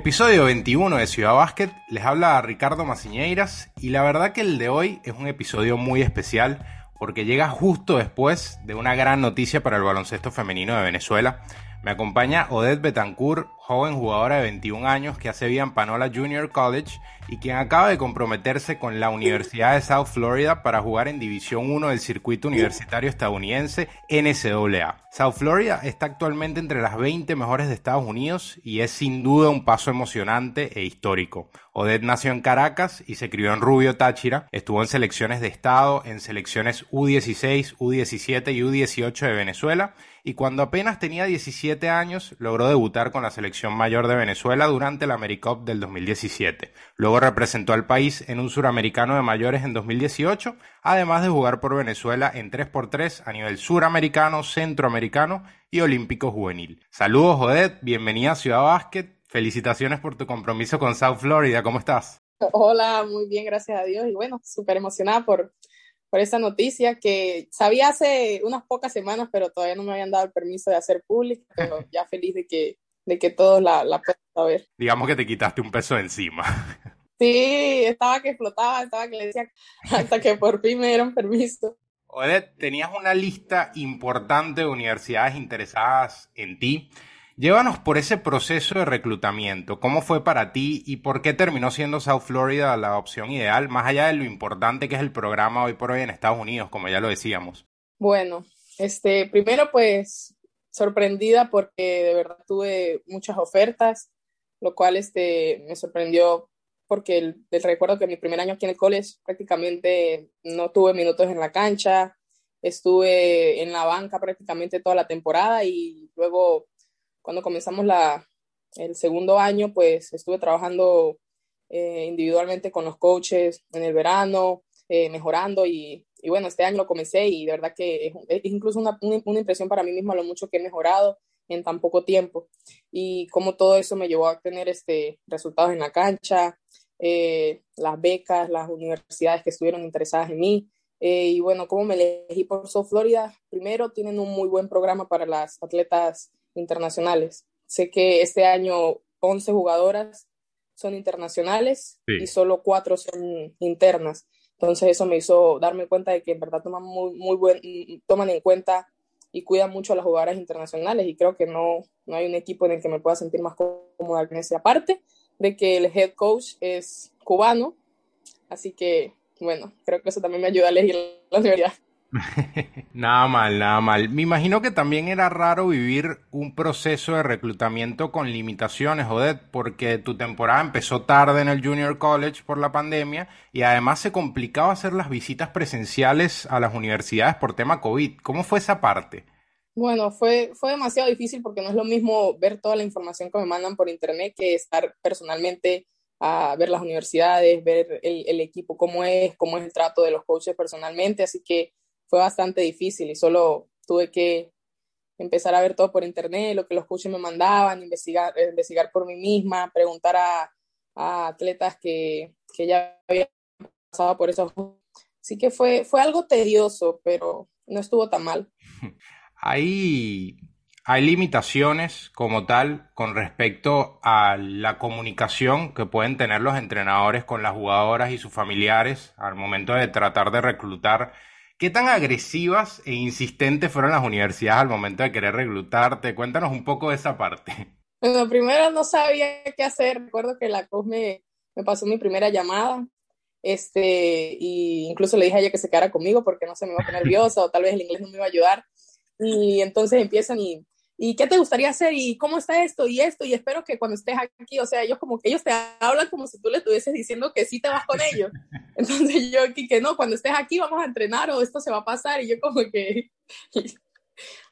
Episodio 21 de Ciudad Básquet, les habla Ricardo Maciñeiras y la verdad que el de hoy es un episodio muy especial porque llega justo después de una gran noticia para el baloncesto femenino de Venezuela. Me acompaña Odette Betancourt, joven jugadora de 21 años que hace vida en Panola Junior College y quien acaba de comprometerse con la Universidad de South Florida para jugar en División 1 del circuito universitario estadounidense NCAA. South Florida está actualmente entre las 20 mejores de Estados Unidos y es sin duda un paso emocionante e histórico. Odette nació en Caracas y se crió en Rubio Táchira. Estuvo en selecciones de Estado, en selecciones U16, U17 y U18 de Venezuela y cuando apenas tenía 17 años logró debutar con la selección mayor de Venezuela durante la AmeriCup del 2017. Luego representó al país en un suramericano de mayores en 2018, además de jugar por Venezuela en 3x3 a nivel suramericano, centroamericano y olímpico juvenil. Saludos, Jodet, bienvenida a Ciudad Básquet. Felicitaciones por tu compromiso con South Florida. ¿Cómo estás? Hola, muy bien, gracias a Dios. Y bueno, súper emocionada por, por esta noticia que sabía hace unas pocas semanas, pero todavía no me habían dado el permiso de hacer público, pero ya feliz de que, de que todos la, la puedan saber. Digamos que te quitaste un peso encima. Sí, estaba que explotaba, estaba que le decía hasta que por fin me dieron permiso. Odette, tenías una lista importante de universidades interesadas en ti. Llévanos por ese proceso de reclutamiento. ¿Cómo fue para ti y por qué terminó siendo South Florida la opción ideal, más allá de lo importante que es el programa hoy por hoy en Estados Unidos, como ya lo decíamos? Bueno, este, primero pues sorprendida porque de verdad tuve muchas ofertas, lo cual este, me sorprendió porque el, recuerdo que mi primer año aquí en el college prácticamente no tuve minutos en la cancha, estuve en la banca prácticamente toda la temporada y luego cuando comenzamos la, el segundo año, pues estuve trabajando eh, individualmente con los coaches en el verano, eh, mejorando y, y, bueno, este año lo comencé y de verdad que es, es incluso una, una, impresión para mí misma lo mucho que he mejorado en tan poco tiempo y cómo todo eso me llevó a tener este, resultados en la cancha, eh, las becas, las universidades que estuvieron interesadas en mí. Eh, y bueno, ¿cómo me elegí por South Florida? Primero, tienen un muy buen programa para las atletas internacionales. Sé que este año 11 jugadoras son internacionales y solo 4 son internas. Entonces eso me hizo darme cuenta de que en verdad toman, muy, muy buen, toman en cuenta y cuidan mucho a las jugadoras internacionales y creo que no, no hay un equipo en el que me pueda sentir más cómoda en esa parte de que el head coach es cubano, así que bueno, creo que eso también me ayuda a elegir la universidad. nada mal, nada mal. Me imagino que también era raro vivir un proceso de reclutamiento con limitaciones, Odette, porque tu temporada empezó tarde en el Junior College por la pandemia y además se complicaba hacer las visitas presenciales a las universidades por tema COVID. ¿Cómo fue esa parte? Bueno, fue, fue demasiado difícil porque no es lo mismo ver toda la información que me mandan por internet que estar personalmente a ver las universidades, ver el, el, equipo cómo es, cómo es el trato de los coaches personalmente, así que fue bastante difícil y solo tuve que empezar a ver todo por internet, lo que los coaches me mandaban, investigar, investigar por mí misma, preguntar a, a atletas que, que, ya habían pasado por eso. Así que fue, fue algo tedioso, pero no estuvo tan mal. Hay, hay limitaciones como tal con respecto a la comunicación que pueden tener los entrenadores con las jugadoras y sus familiares al momento de tratar de reclutar. ¿Qué tan agresivas e insistentes fueron las universidades al momento de querer reclutarte? Cuéntanos un poco de esa parte. Bueno, primero no sabía qué hacer. Recuerdo que la COS me, me pasó mi primera llamada este, y incluso le dije a ella que se quedara conmigo porque no se me iba a poner nerviosa o tal vez el inglés no me iba a ayudar. Y entonces empiezan y, ¿y qué te gustaría hacer? ¿Y cómo está esto? Y esto, y espero que cuando estés aquí, o sea, ellos como que ellos te hablan como si tú le estuvieses diciendo que sí te vas con ellos. Entonces yo aquí que no, cuando estés aquí vamos a entrenar o esto se va a pasar. Y yo como que,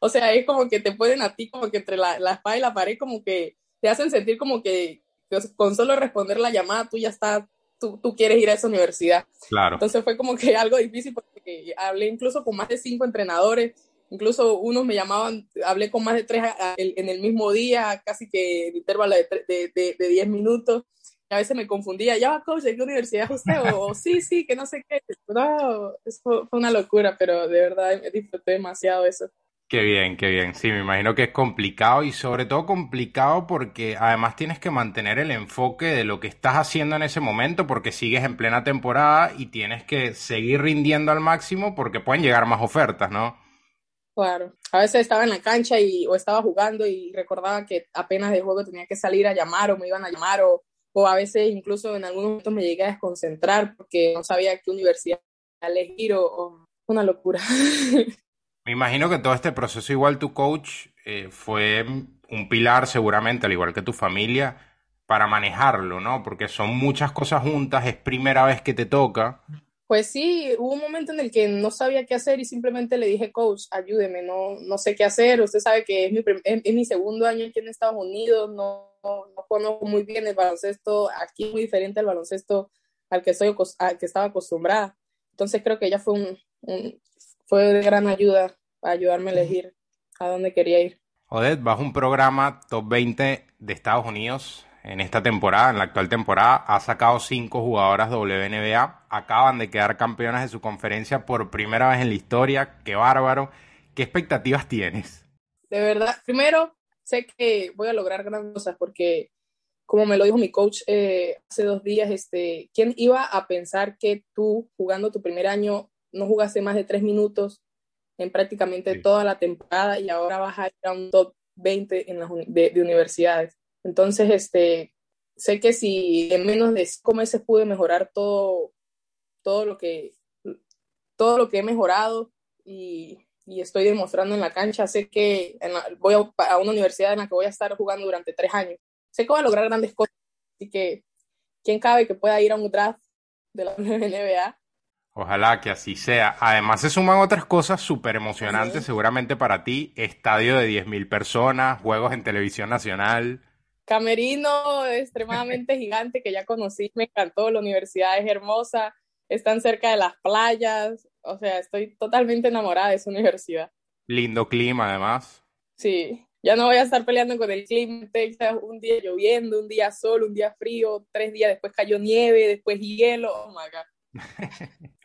o sea, es como que te ponen a ti como que entre la, la espada y la pared, como que te hacen sentir como que, que con solo responder la llamada tú ya estás Tú, tú, quieres ir a esa universidad. Claro. Entonces fue como que algo difícil porque hablé incluso con más de cinco entrenadores Incluso unos me llamaban, hablé con más de tres en el mismo día, casi que en intervalo de, de, de, 10 minutos. a veces me confundía, ya va coach, ¿de qué universidad es usted? O, sí, sí, que no sé qué. No, eso fue una locura, pero de verdad disfruté demasiado eso. Qué bien, qué bien. Sí, me imagino que es complicado y sobre todo complicado porque además tienes que mantener el enfoque de lo que estás haciendo en ese momento porque sigues en plena temporada y tienes que seguir rindiendo al máximo porque pueden llegar más ofertas, ¿no? Claro. A veces estaba en la cancha y, o estaba jugando y recordaba que apenas de juego tenía que salir a llamar o me iban a llamar o, o a veces incluso en algunos momentos me llegué a desconcentrar porque no sabía qué universidad elegir o, o una locura. Me imagino que todo este proceso, igual tu coach, eh, fue un pilar seguramente, al igual que tu familia, para manejarlo, ¿no? Porque son muchas cosas juntas, es primera vez que te toca. Pues sí, hubo un momento en el que no sabía qué hacer y simplemente le dije, coach, ayúdeme, no, no sé qué hacer. Usted sabe que es mi, es mi segundo año aquí en Estados Unidos, no, no, conozco muy bien el baloncesto, aquí muy diferente al baloncesto al que, soy, al que estaba acostumbrada. Entonces creo que ella fue, un, fue de gran ayuda para ayudarme a elegir a dónde quería ir. Odette, bajo un programa top 20 de Estados Unidos en esta temporada, en la actual temporada, ha sacado cinco jugadoras WNBA, acaban de quedar campeonas de su conferencia por primera vez en la historia, qué bárbaro. ¿Qué expectativas tienes? De verdad, primero sé que voy a lograr grandes cosas porque, como me lo dijo mi coach eh, hace dos días, este, ¿quién iba a pensar que tú jugando tu primer año no jugaste más de tres minutos en prácticamente sí. toda la temporada y ahora vas a ir a un top 20 en las, de, de, universidades. Entonces, este, sé que si en menos de cinco meses pude mejorar todo, todo lo que todo lo que he mejorado y, y estoy demostrando en la cancha, sé que la, voy a, a, una universidad en la que voy a estar jugando durante tres años. Sé que voy a lograr grandes cosas, así que quién cabe que pueda ir a un draft de la NBA Ojalá que así sea. Además se suman otras cosas súper emocionantes sí. seguramente para ti. Estadio de 10.000 personas, juegos en televisión nacional. Camerino extremadamente gigante que ya conocí, me encantó, la universidad es hermosa, están cerca de las playas, o sea, estoy totalmente enamorada de esa universidad. Lindo clima además. Sí, ya no voy a estar peleando con el clima en Texas, un día lloviendo, un día sol, un día frío, tres días después cayó nieve, después hielo, oh my God.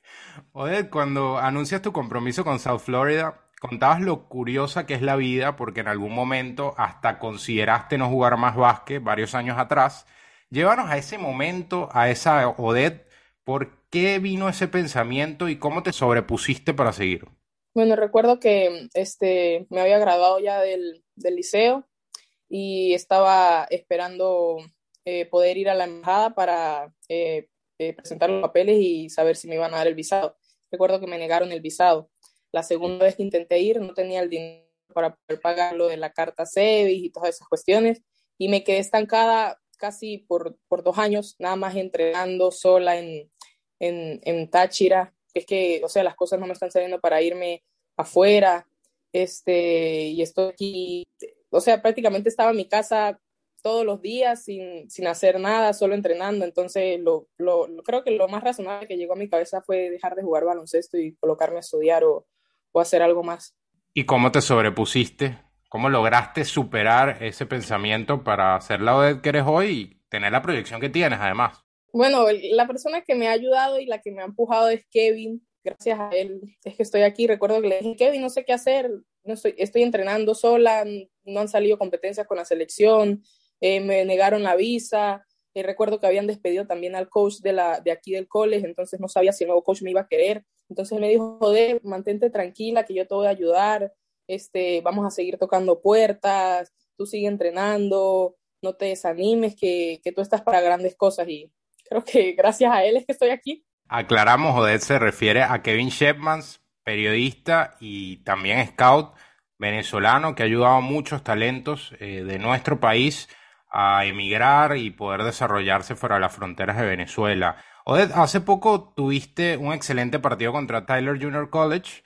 Odette, cuando anuncias tu compromiso con South Florida, contabas lo curiosa que es la vida, porque en algún momento hasta consideraste no jugar más básquet varios años atrás. Llévanos a ese momento, a esa Odette, ¿por qué vino ese pensamiento y cómo te sobrepusiste para seguir? Bueno, recuerdo que este, me había graduado ya del, del liceo y estaba esperando eh, poder ir a la embajada para eh, eh, presentar los papeles y saber si me iban a dar el visado. Recuerdo que me negaron el visado. La segunda vez que intenté ir no tenía el dinero para poder pagar lo de la carta CEBIS y todas esas cuestiones y me quedé estancada casi por, por dos años, nada más entrenando sola en, en, en Táchira. Es que, o sea, las cosas no me están saliendo para irme afuera, este, y estoy aquí, o sea, prácticamente estaba en mi casa todos los días sin, sin hacer nada, solo entrenando. Entonces, lo, lo, creo que lo más razonable que llegó a mi cabeza fue dejar de jugar baloncesto y colocarme a estudiar o, o hacer algo más. ¿Y cómo te sobrepusiste? ¿Cómo lograste superar ese pensamiento para ser la Odette que eres hoy y tener la proyección que tienes además? Bueno, la persona que me ha ayudado y la que me ha empujado es Kevin. Gracias a él es que estoy aquí. Recuerdo que le dije, Kevin, no sé qué hacer, no estoy, estoy entrenando sola, no han salido competencias con la selección, eh, me negaron la visa, eh, recuerdo que habían despedido también al coach de, la, de aquí del college, entonces no sabía si el nuevo coach me iba a querer, entonces me dijo, joder, mantente tranquila, que yo te voy a ayudar, este, vamos a seguir tocando puertas, tú sigue entrenando, no te desanimes, que, que tú estás para grandes cosas y creo que gracias a él es que estoy aquí. Aclaramos, Odette se refiere a Kevin Shepmans, periodista y también scout venezolano que ha ayudado a muchos talentos eh, de nuestro país a emigrar y poder desarrollarse fuera de las fronteras de Venezuela. Odette, hace poco tuviste un excelente partido contra Tyler Junior College,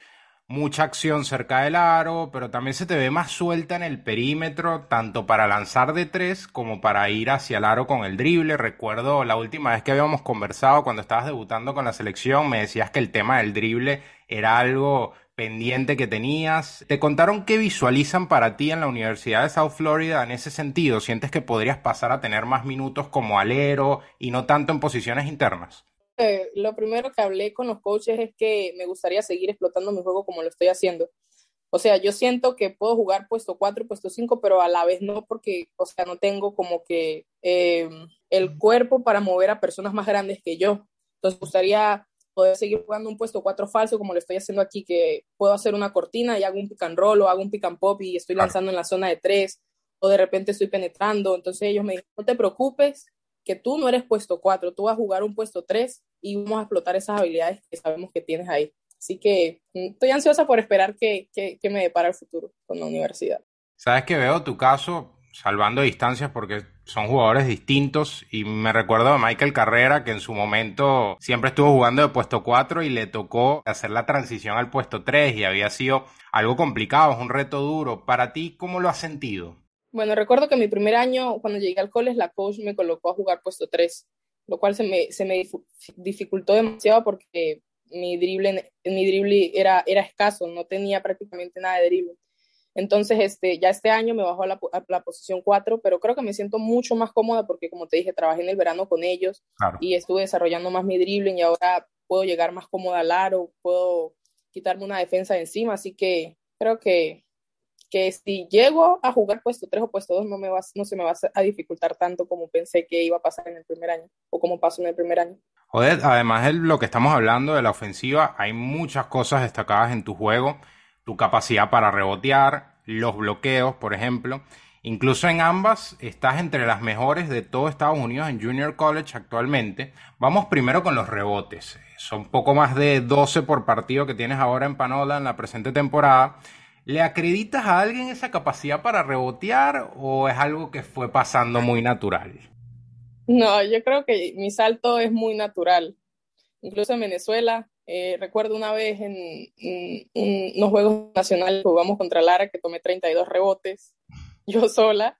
mucha acción cerca del aro, pero también se te ve más suelta en el perímetro, tanto para lanzar de tres como para ir hacia el aro con el drible. Recuerdo la última vez que habíamos conversado cuando estabas debutando con la selección, me decías que el tema del drible era algo pendiente que tenías. ¿Te contaron qué visualizan para ti en la Universidad de South Florida en ese sentido? ¿Sientes que podrías pasar a tener más minutos como alero y no tanto en posiciones internas? Eh, lo primero que hablé con los coaches es que me gustaría seguir explotando mi juego como lo estoy haciendo. o sea, yo siento que puedo jugar puesto 4 y puesto 5, pero a la vez no, porque, o sea, no tengo como que eh, el cuerpo para mover a personas más grandes que yo. Entonces, gustaría poder seguir jugando un puesto 4 falso, como lo estoy haciendo aquí, que puedo hacer una cortina y hago un pick and roll o hago un pick and pop y estoy lanzando en la zona de 3 o de repente estoy penetrando. Entonces, ellos me dicen, no te preocupes, que tú no eres puesto 4, tú vas a jugar un puesto 3 y vamos a explotar esas habilidades que sabemos que tienes ahí. Así que mm, estoy ansiosa por esperar que, que, me depara el futuro con la universidad. Sabes que veo tu caso salvando distancias porque son jugadores distintos y me recuerdo a Michael Carrera que en su momento siempre estuvo jugando de puesto 4 y le tocó hacer la transición al puesto 3 y había sido algo complicado, es un reto duro. Para ti, ¿cómo lo has sentido? Bueno, recuerdo que mi primer año, cuando llegué al college, la coach me colocó a jugar puesto 3, lo cual se me, se me dificultó demasiado porque mi drible, mi era, era escaso, no tenía prácticamente nada de drible. Entonces, este, ya este año me bajó a la, la, posición 4, pero creo que me siento mucho más cómoda porque, como te dije, trabajé en el verano con ellos y estuve desarrollando más mi dribbling y ahora puedo llegar más cómoda al aro, puedo quitarme una defensa de encima, así que creo que, que si llego a jugar puesto 3 o puesto 2 no, me va, no se me va a dificultar tanto como pensé que iba a pasar en el primer año o como pasó en el primer año. Joder, además de lo que estamos hablando de la ofensiva, hay muchas cosas destacadas en tu juego. Tu capacidad para rebotear, los bloqueos, por ejemplo. Incluso en ambas estás entre las mejores de todo Estados Unidos en Junior College actualmente. Vamos primero con los rebotes. Son poco más de 12 por partido que tienes ahora en Panola en la presente temporada. ¿Le acreditas a alguien esa capacidad para rebotear o es algo que fue pasando muy natural? No, yo creo que mi salto es muy natural. Incluso en Venezuela, eh, recuerdo una vez en, unos Juegos Nacionales jugamos contra Lara que tomé 32 rebotes, yo sola.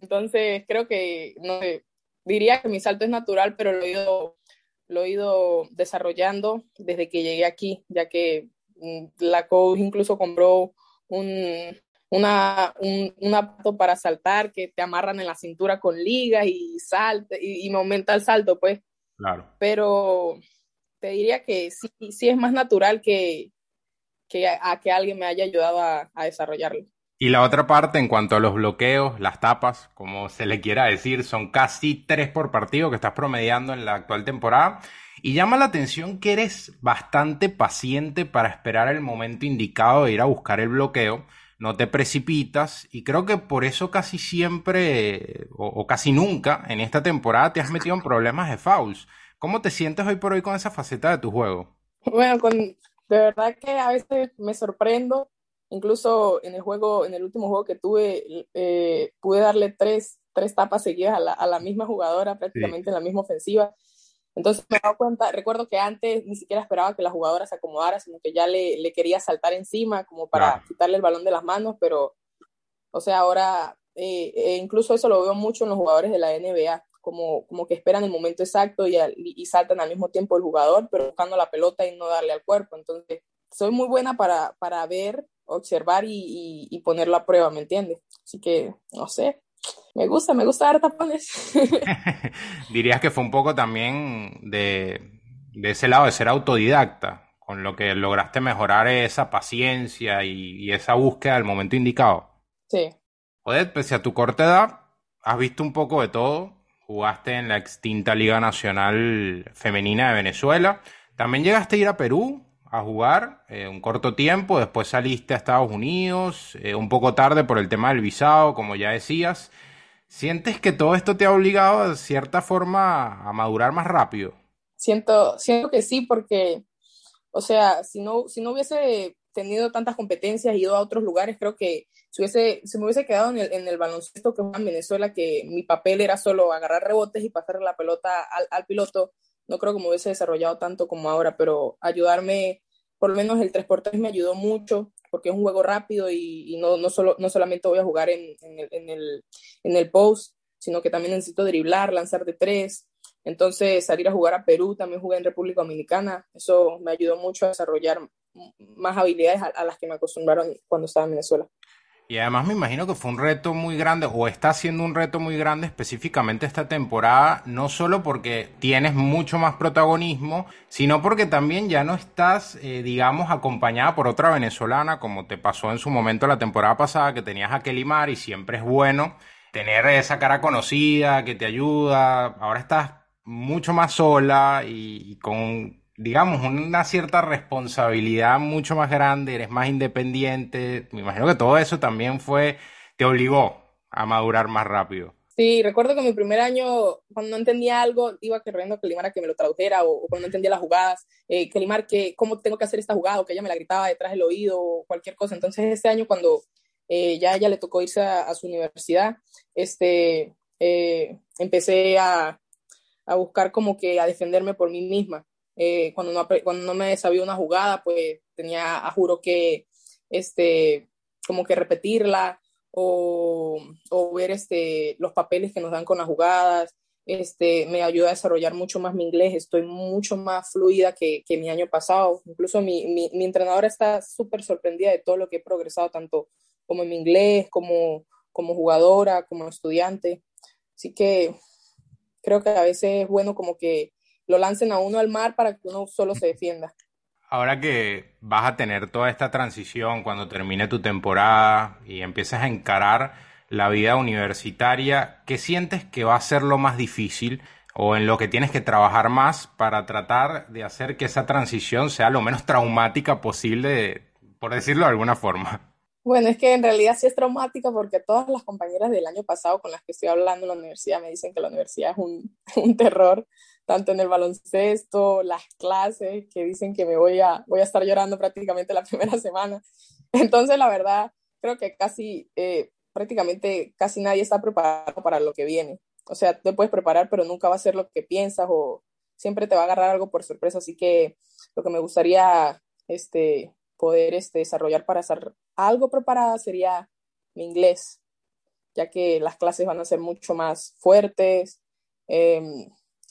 Entonces, creo que, no diría que mi salto es natural, pero lo he ido, lo he ido desarrollando desde que llegué aquí, ya que mm, la coach incluso compró un, una, un, aparato para saltar que te amarran en la cintura con ligas y salta y, me aumenta el salto, pues. Claro. Pero te diría que sí, sí es más natural que, que a, que alguien me haya ayudado a, desarrollarlo. Y la otra parte, en cuanto a los bloqueos, las tapas, como se le quiera decir, son casi tres por partido que estás promediando en la actual temporada. Y llama la atención que eres bastante paciente para esperar el momento indicado de ir a buscar el bloqueo no te precipitas y creo que por eso casi siempre o, casi nunca en esta temporada te has metido en problemas de fouls. ¿Cómo te sientes hoy por hoy con esa faceta de tu juego? Bueno, con, de verdad que a veces me sorprendo. Incluso en el juego, en el último juego que tuve, eh, pude darle tres, tres tapas seguidas a la, a la misma jugadora, prácticamente en la misma ofensiva. Entonces me he dado cuenta, recuerdo que antes ni siquiera esperaba que la jugadora se acomodara, sino que ya le, le quería saltar encima como para quitarle el balón de las manos, pero, o sea, ahora eh, eh, incluso eso lo veo mucho en los jugadores de la NBA, como, como que esperan el momento exacto y, y, saltan al mismo tiempo el jugador, pero buscando la pelota y no darle al cuerpo. Entonces, soy muy buena para, para ver, observar y, y, y ponerlo a prueba, ¿me entiendes? Así que, no sé, me gusta, me gusta dar tapones. Dirías que fue un poco también de, ese lado de ser autodidacta, con lo que lograste mejorar esa paciencia y, esa búsqueda al momento indicado. Sí. Pese a tu corta edad, has visto un poco de todo. Jugaste en la extinta Liga Nacional Femenina de Venezuela. También llegaste a ir a Perú a jugar eh, un corto tiempo, después saliste a Estados Unidos, eh, un poco tarde por el tema del visado, como ya decías. ¿Sientes que todo esto te ha obligado de cierta forma a madurar más rápido? Siento, siento que sí, porque, o sea, si no, si no hubiese tenido tantas competencias y ido a otros lugares, creo que si, hubiese, si me hubiese quedado en el, en el baloncesto que juega en Venezuela, que mi papel era solo agarrar rebotes y pasar la pelota al, al piloto, no creo que me hubiese desarrollado tanto como ahora, pero ayudarme por lo menos el 3x3 me ayudó mucho porque es un juego rápido y, no, no, solo, no solamente voy a jugar en, en, el, en, el, post, sino que también necesito driblar, lanzar de tres. Entonces, salir a jugar a Perú, también jugué en República Dominicana, eso me ayudó mucho a desarrollar más habilidades a, las que me acostumbraron cuando estaba en Venezuela. Y además me imagino que fue un reto muy grande, o está siendo un reto muy grande específicamente esta temporada, no solo porque tienes mucho más protagonismo, sino porque también ya no estás, eh, digamos, acompañada por otra venezolana, como te pasó en su momento la temporada pasada, que tenías a Kelly Mar y siempre es bueno tener esa cara conocida que te ayuda. Ahora estás mucho más sola y con digamos, una cierta responsabilidad mucho más grande, eres más independiente. Me imagino que todo eso también fue, te obligó a madurar más rápido. Sí, recuerdo que mi primer año, cuando no entendía algo, iba corriendo a Kelimar a que me lo tradujera, o, cuando no entendía las jugadas, eh, Kelimar, que, ¿cómo tengo que hacer esta jugada? O que ella me la gritaba detrás del oído, o cualquier cosa. Entonces, este año, cuando eh, ya ella le tocó irse a, su universidad, este, eh, empecé a, a buscar como que a defenderme por mí misma. Eh, cuando, no, cuando no me sabía una jugada, pues tenía, a juro que, este, como que repetirla o, o, ver este, los papeles que nos dan con las jugadas. Este, me ayuda a desarrollar mucho más mi inglés, estoy mucho más fluida que, que mi año pasado. Incluso mi, mi, mi entrenadora está súper sorprendida de todo lo que he progresado, tanto como en mi inglés, como, como jugadora, como estudiante. Así que creo que a veces es bueno como que lo lancen a uno al mar para que uno solo se defienda. Ahora que vas a tener toda esta transición cuando termine tu temporada y empieces a encarar la vida universitaria, ¿qué sientes que va a ser lo más difícil o en lo que tienes que trabajar más para tratar de hacer que esa transición sea lo menos traumática posible, por decirlo de alguna forma? Bueno, es que en realidad sí es traumática porque todas las compañeras del año pasado con las que estoy hablando en la universidad me dicen que la universidad es un, un terror tanto en el baloncesto, las clases, que dicen que me voy a, voy a estar llorando prácticamente la primera semana. Entonces, la verdad, creo que casi, eh, prácticamente casi nadie está preparado para lo que viene. O sea, te puedes preparar, pero nunca va a ser lo que piensas o siempre te va a agarrar algo por sorpresa. Así que lo que me gustaría este, poder este, desarrollar para estar algo preparada sería mi inglés, ya que las clases van a ser mucho más fuertes. Eh,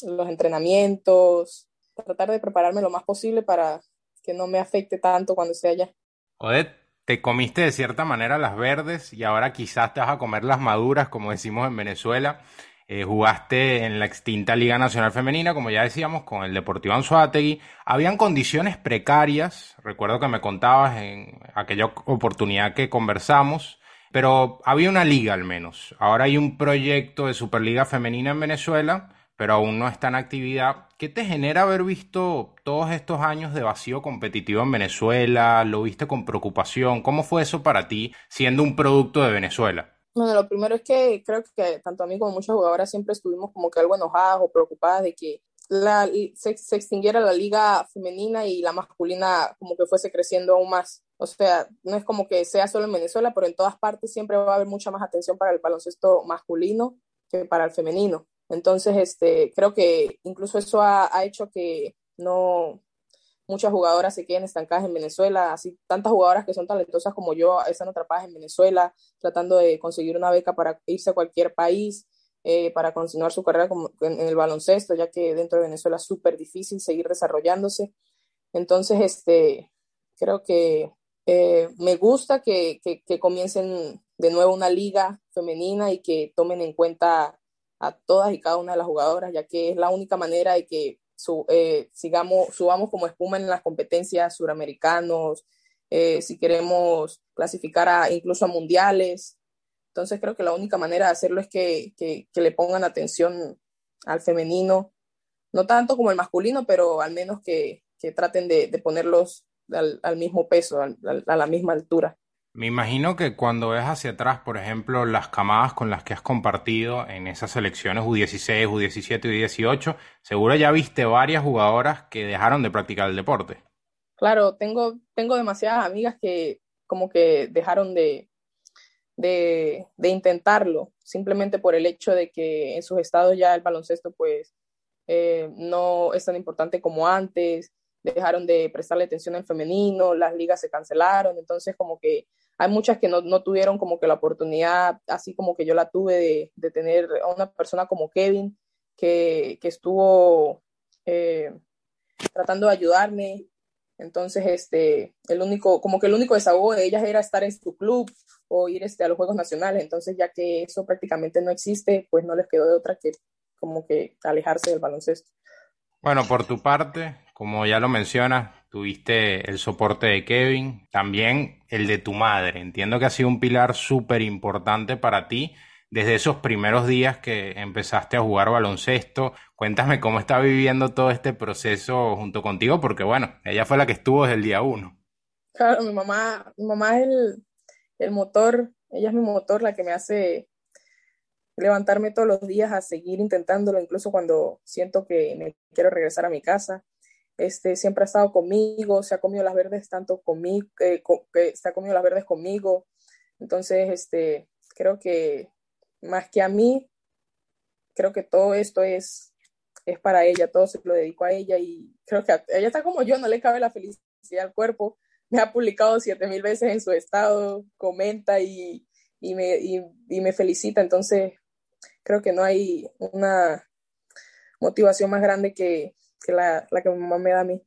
los entrenamientos, tratar de prepararme lo más posible para que no me afecte tanto cuando esté allá. Odette, te comiste de cierta manera las verdes y ahora quizás te vas a comer las maduras, como decimos en Venezuela. Eh, jugaste en la extinta Liga Nacional Femenina, como ya decíamos, con el Deportivo Anzuategui. Habían condiciones precarias, recuerdo que me contabas en aquella oportunidad que conversamos, pero había una liga al menos. Ahora hay un proyecto de Superliga Femenina en Venezuela pero aún no está en actividad. ¿Qué te genera haber visto todos estos años de vacío competitivo en Venezuela? ¿Lo viste con preocupación? ¿Cómo fue eso para ti siendo un producto de Venezuela? Bueno, lo primero es que creo que tanto a mí como muchas jugadoras siempre estuvimos como que algo enojadas o preocupadas de que la, se, se, extinguiera la liga femenina y la masculina como que fuese creciendo aún más. O sea, no es como que sea solo en Venezuela, pero en todas partes siempre va a haber mucha más atención para el baloncesto masculino que para el femenino. Entonces, este, creo que incluso eso ha, hecho que no muchas jugadoras se queden estancadas en Venezuela, así tantas jugadoras que son talentosas como yo están atrapadas en Venezuela, tratando de conseguir una beca para irse a cualquier país, eh, para continuar su carrera en, el baloncesto, ya que dentro de Venezuela es súper difícil seguir desarrollándose. Entonces, este, creo que eh, me gusta que, que comiencen de nuevo una liga femenina y que tomen en cuenta a todas y cada una de las jugadoras, ya que es la única manera de que eh, sigamos, subamos como espuma en las competencias suramericanos, eh, si queremos clasificar a, incluso a mundiales. Entonces creo que la única manera de hacerlo es que, que, le pongan atención al femenino, no tanto como el masculino, pero al menos que, que traten de, de ponerlos al, al, mismo peso, a la misma altura. Me imagino que cuando ves hacia atrás, por ejemplo, las camadas con las que has compartido en esas selecciones U16, U17 y U18, seguro ya viste varias jugadoras que dejaron de practicar el deporte. Claro, tengo, tengo demasiadas amigas que como que dejaron de, de, intentarlo, simplemente por el hecho de que en sus estados ya el baloncesto pues eh, no es tan importante como antes, dejaron de prestarle atención al femenino, las ligas se cancelaron, entonces como que hay muchas que no, no, tuvieron como que la oportunidad, así como que yo la tuve de, de tener a una persona como Kevin, que, que estuvo eh, tratando de ayudarme. Entonces, este, el único, como que el único desahogo de ellas era estar en su club o ir este, a los Juegos Nacionales. Entonces, ya que eso prácticamente no existe, pues no les quedó de otra que como que alejarse del baloncesto. Bueno, por tu parte, como ya lo mencionas, tuviste el soporte de Kevin, también el de tu madre. Entiendo que ha sido un pilar súper importante para ti desde esos primeros días que empezaste a jugar baloncesto. Cuéntame cómo está viviendo todo este proceso junto contigo, porque bueno, ella fue la que estuvo desde el día uno. Claro, mi mamá, mi mamá es el, el motor, ella es mi motor, la que me hace levantarme todos los días a seguir intentándolo, incluso cuando siento que me quiero regresar a mi casa. Este, siempre ha estado conmigo, se ha comido las verdes tanto conmigo, eh, se ha comido las verdes conmigo. Entonces, este, creo que más que a mí, creo que todo esto es, es para ella, todo se lo dedico a ella y creo que ella está como yo, no le cabe la felicidad al cuerpo. Me ha publicado siete mil veces en su estado, comenta y, y me, y me felicita. Entonces, creo que no hay una motivación más grande que, la, que mi mamá me da a mí.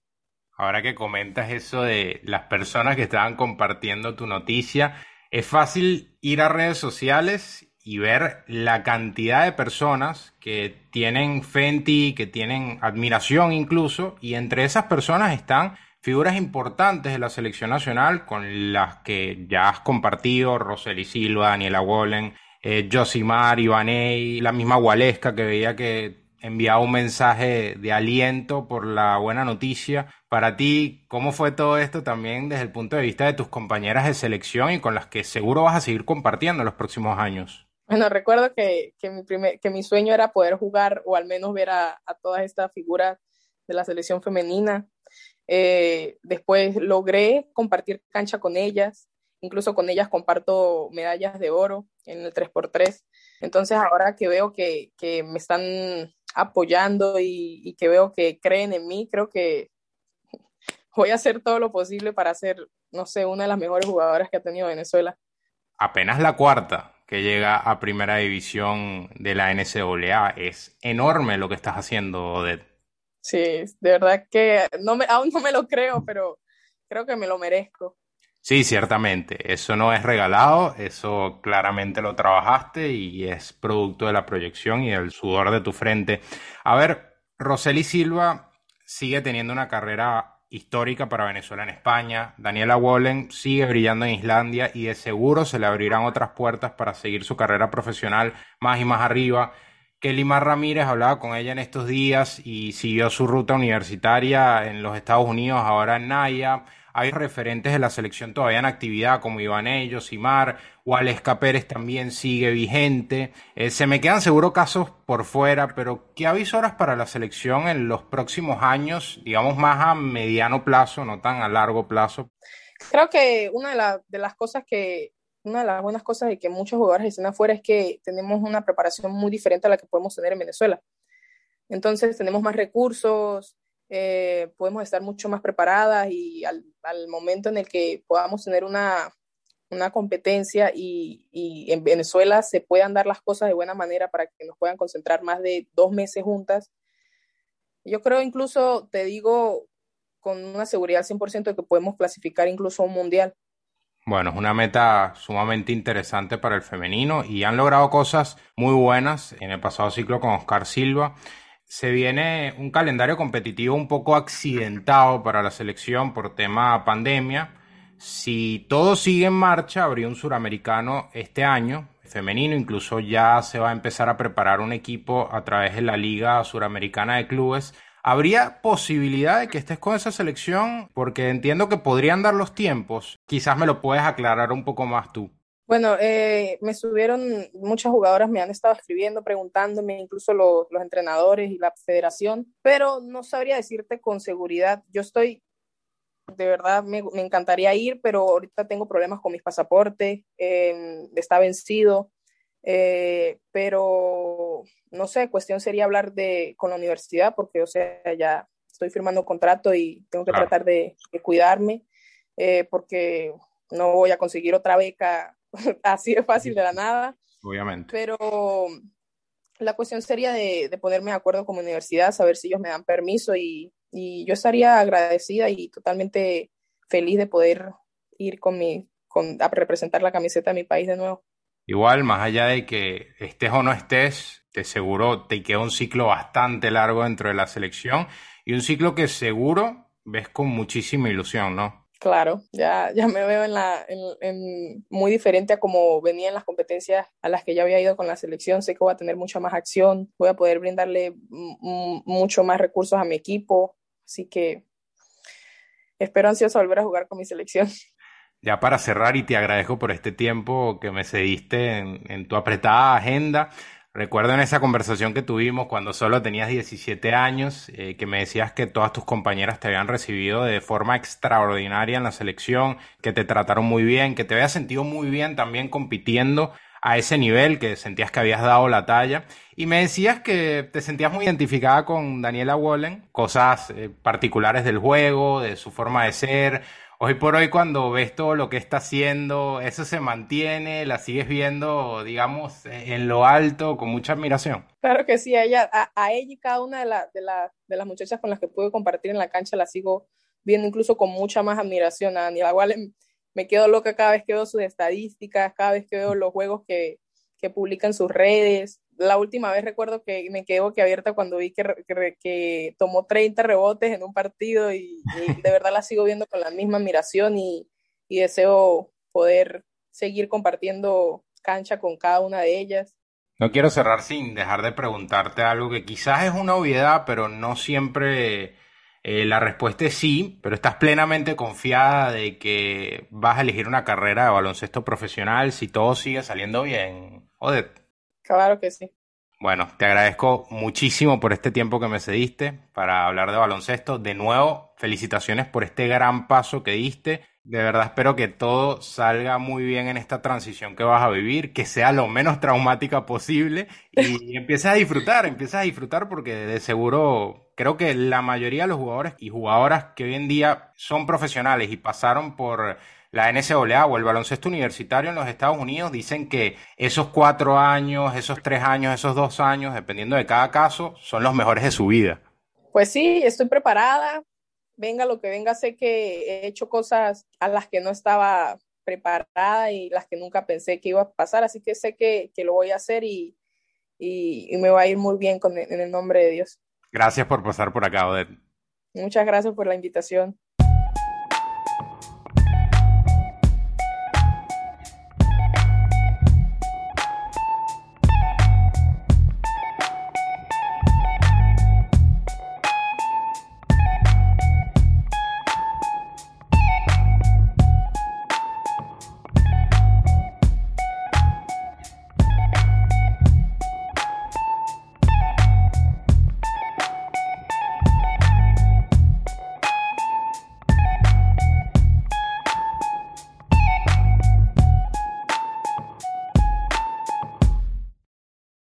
Ahora que comentas eso de las personas que estaban compartiendo tu noticia, es fácil ir a redes sociales y ver la cantidad de personas que tienen fe en ti, que tienen admiración incluso, y entre esas personas están figuras importantes de la selección nacional con las que ya has compartido, Roseli Silva, Daniela Wallen, eh, Josimar, Ivaney, la misma Gualesca que veía que enviaba un mensaje de aliento por la buena noticia. Para ti, ¿cómo fue todo esto también desde el punto de vista de tus compañeras de selección y con las que seguro vas a seguir compartiendo en los próximos años? Bueno, recuerdo que, mi, primer, que mi sueño era poder jugar o al menos ver a, todas estas figuras de la selección femenina. Eh, después logré compartir cancha con ellas, incluso con ellas comparto medallas de oro en el 3x3. Entonces ahora que veo que, que me están apoyando y, y, que veo que creen en mí, creo que voy a hacer todo lo posible para ser, no sé, una de las mejores jugadoras que ha tenido Venezuela. Apenas la cuarta que llega a primera división de la NCAA. Es enorme lo que estás haciendo, Odette. Sí, de verdad que no me, aún no me lo creo, pero creo que me lo merezco. Sí, ciertamente. Eso no es regalado, eso claramente lo trabajaste y es producto de la proyección y del sudor de tu frente. A ver, Roseli Silva sigue teniendo una carrera histórica para Venezuela en España. Daniela Wallen sigue brillando en Islandia y de seguro se le abrirán otras puertas para seguir su carrera profesional más y más arriba. Kelly Mar Ramírez hablaba con ella en estos días y siguió su ruta universitaria en los Estados Unidos, ahora en Naya. Hay referentes de la selección todavía en actividad como Iván Ellos, Imar, Waleska Pérez también sigue vigente. Eh, se me quedan seguro casos por fuera, pero ¿qué avisoras para la selección en los próximos años, digamos más a mediano plazo, no tan a largo plazo? Creo que una de, las cosas que una de las buenas cosas de que muchos jugadores estén afuera es que tenemos una preparación muy diferente a la que podemos tener en Venezuela. Entonces tenemos más recursos, eh, podemos estar mucho más preparadas y al, momento en el que podamos tener una, una competencia y, y, en Venezuela se puedan dar las cosas de buena manera para que nos puedan concentrar más de dos meses juntas. Yo creo incluso, te digo con una seguridad al 100% de que podemos clasificar incluso un mundial. Bueno, es una meta sumamente interesante para el femenino y han logrado cosas muy buenas en el pasado ciclo con Oscar Silva se viene un calendario competitivo un poco accidentado para la selección por tema pandemia. Si todo sigue en marcha, habría un suramericano este año, femenino, incluso ya se va a empezar a preparar un equipo a través de la Liga Suramericana de Clubes. ¿Habría posibilidad de que estés con esa selección? Porque entiendo que podrían dar los tiempos. Quizás me lo puedes aclarar un poco más tú. Bueno, eh, me subieron, muchas jugadoras me han estado escribiendo, preguntándome, incluso los, los entrenadores y la federación, pero no sabría decirte con seguridad. Yo estoy, de verdad, me, me encantaría ir, pero ahorita tengo problemas con mis pasaportes, eh, está vencido, eh, pero no sé, cuestión sería hablar de, con la universidad, porque, o sea, ya estoy firmando un contrato y tengo que tratar de, de cuidarme, eh, porque no voy a conseguir otra beca así de fácil de la nada. Obviamente. Pero la cuestión sería de, de, ponerme de acuerdo con mi universidad, saber si ellos me dan permiso y, y, yo estaría agradecida y totalmente feliz de poder ir con mi, con, a representar la camiseta de mi país de nuevo. Igual, más allá de que estés o no estés, te seguro te queda un ciclo bastante largo dentro de la selección y un ciclo que seguro ves con muchísima ilusión, ¿no? Claro, ya, ya me veo en la, en, muy diferente a como venía en las competencias a las que ya había ido con la selección. Sé que voy a tener mucha más acción, voy a poder brindarle mucho más recursos a mi equipo. Así que espero ansioso volver a jugar con mi selección. Ya para cerrar, y te agradezco por este tiempo que me cediste en tu apretada agenda. Recuerdo en esa conversación que tuvimos cuando solo tenías 17 años, eh, que me decías que todas tus compañeras te habían recibido de forma extraordinaria en la selección, que te trataron muy bien, que te habías sentido muy bien también compitiendo a ese nivel, que sentías que habías dado la talla. Y me decías que te sentías muy identificada con Daniela Wallen, cosas eh, particulares del juego, de su forma de ser, hoy por hoy cuando ves todo lo que está haciendo, eso se mantiene, la sigues viendo, digamos, en lo alto con mucha admiración. Claro que sí, a ella, a, ella y cada una de, de, de, las muchachas con las que pude compartir en la cancha la sigo viendo incluso con mucha más admiración. A Daniela Wallen me quedo loca cada vez que veo sus estadísticas, cada vez que veo los juegos que, que publica en sus redes la última vez recuerdo que me quedé abierta cuando vi que, que, tomó 30 rebotes en un partido y, de verdad la sigo viendo con la misma admiración y, y, deseo poder seguir compartiendo cancha con cada una de ellas. No quiero cerrar sin dejar de preguntarte algo que quizás es una obviedad, pero no siempre eh, la respuesta es sí, pero estás plenamente confiada de que vas a elegir una carrera de baloncesto profesional si todo sigue saliendo bien. Odette. Claro que sí. Bueno, te agradezco muchísimo por este tiempo que me cediste para hablar de baloncesto. De nuevo, felicitaciones por este gran paso que diste. De verdad espero que todo salga muy bien en esta transición que vas a vivir, que sea lo menos traumática posible y empieces a disfrutar, empieces a disfrutar porque de seguro creo que la mayoría de los jugadores y jugadoras que hoy en día son profesionales y pasaron por la NCAA o el baloncesto universitario en los Estados Unidos dicen que esos cuatro años, esos tres años, esos dos años, dependiendo de cada caso, son los mejores de su vida. Pues sí, estoy preparada. Venga lo que venga, sé que he hecho cosas a las que no estaba preparada y las que nunca pensé que iba a pasar, así que sé que, lo voy a hacer y, me va a ir muy bien con, en el nombre de Dios. Gracias por pasar por acá, Odette. Muchas gracias por la invitación.